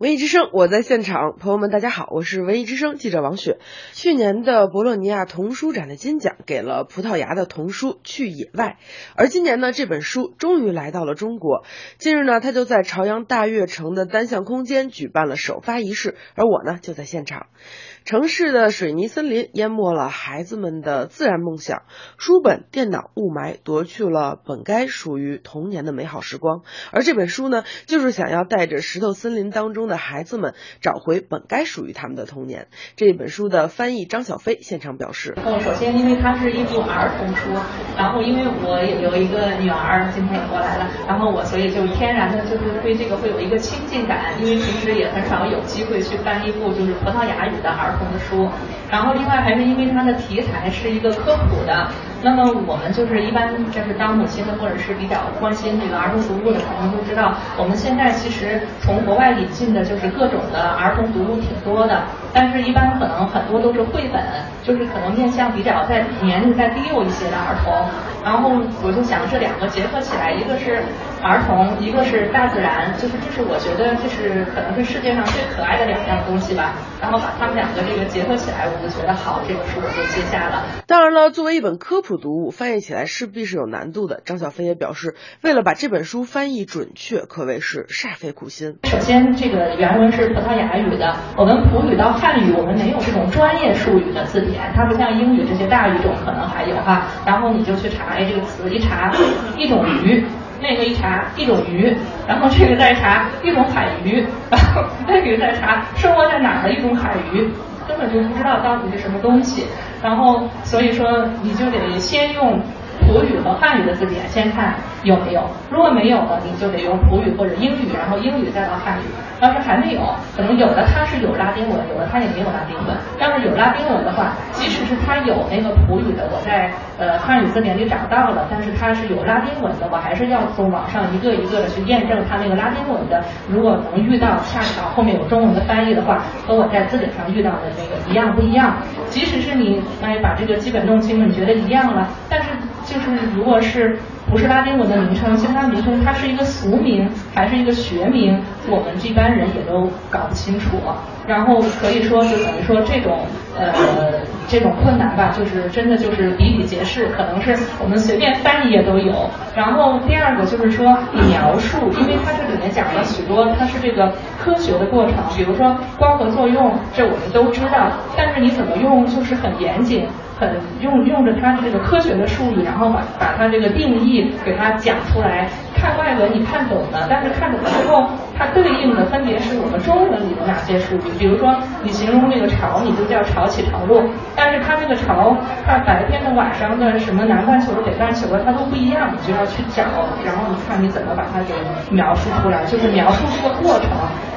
文艺之声，我在现场，朋友们，大家好，我是文艺之声记者王雪。去年的博洛尼亚童书展的金奖给了葡萄牙的童书《去野外》，而今年呢，这本书终于来到了中国。近日呢，他就在朝阳大悦城的单向空间举办了首发仪式，而我呢就在现场。城市的水泥森林淹没了孩子们的自然梦想，书本、电脑、雾霾夺去了本该属于童年的美好时光。而这本书呢，就是想要带着石头森林当中的孩子们找回本该属于他们的童年。这本书的翻译张小飞现场表示：嗯，首先因为它是一部儿童书，然后因为我有一个女儿，今天也过来了，然后我所以就天然的就是对这个会有一个亲近感，因为平时也很少有机会去翻一部就是葡萄牙语的儿。童的书，然后另外还是因为它的题材是一个科普的，那么我们就是一般就是当母亲的或者是比较关心这个儿童读物的可能都知道，我们现在其实从国外引进的就是各种的儿童读物挺多的，但是一般可能很多都是绘本，就是可能面向比较在年龄在低幼一些的儿童，然后我就想这两个结合起来，一个是儿童，一个是大自然，就是这是我觉得这是可能是世界上最可爱的两样东西吧，然后把它们两个。这个结合起来，我就觉得好，这本书我就接下了。当然了，作为一本科普读物，翻译起来势必是有难度的。张小飞也表示，为了把这本书翻译准确，可谓是煞费苦心。首先，这个原文是葡萄牙语的，我们普语到汉语，我们没有这种专业术语的字典，它不像英语这些大语种可能还有哈。然后你就去查，哎，这个词一查，一种鱼。那个一查一种鱼，然后这个再查一种海鱼，然后那个再查生活在哪儿的一种海鱼，根本就不知道到底是什么东西。然后所以说你就得先用。普语和汉语的字典，先看有没有。如果没有的，你就得用普语或者英语，然后英语再到汉语。要是还没有，可能有的它是有拉丁文，有的它也没有拉丁文。要是有拉丁文的话，即使是它有那个普语的，我在呃汉语字典里找到了，但是它是有拉丁文的，我还是要从网上一个一个的去验证它那个拉丁文的。如果能遇到恰巧后面有中文的翻译的话，和我在字典上遇到的那个一样不一样？即使是你哎把这个基本弄清了，你觉得一样了，但是。就是如果是不是拉丁文的名称，其实它名称它是一个俗名还是一个学名，我们这般人也都搞不清楚。然后可以说就等于说这种呃这种困难吧，就是真的就是比比皆是，可能是我们随便翻译也都有。然后第二个就是说描述，因为它这里面讲了许多，它是这个科学的过程，比如说光合作用，这我们都知道，但是你怎么用就是很严谨。很用用着它的这个科学的术语，然后把把它这个定义给它讲出来。看外文你看懂了，但是看懂了之后，它对应的分别是我们中文里的哪些术语？比如说你形容那个潮，你就叫潮起潮落，但是它那个潮，它白天的、晚上的、什么南半球的、北半球的，它都不一样，你就要去找，然后你看你怎么把它给描述出来，就是描述这个过程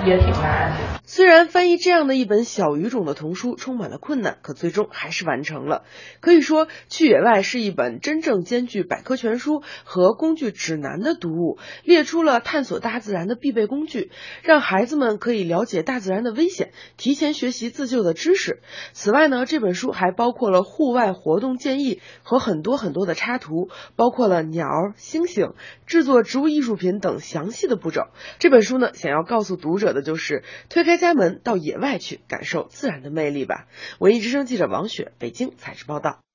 也挺难。虽然翻译这样的一本小语种的童书充满了困难，可最终还是完成了。可以说，《去野外》是一本真正兼具百科全书和工具指南的读物，列出了探索大自然的必备工具，让孩子们可以了解大自然的危险，提前学习自救的知识。此外呢，这本书还包括了户外活动建议和很多很多的插图，包括了鸟、星星、制作植物艺术品等详细的步骤。这本书呢，想要告诉读者的就是推开。家门到野外去感受自然的魅力吧。文艺之声记者王雪，北京采制报道。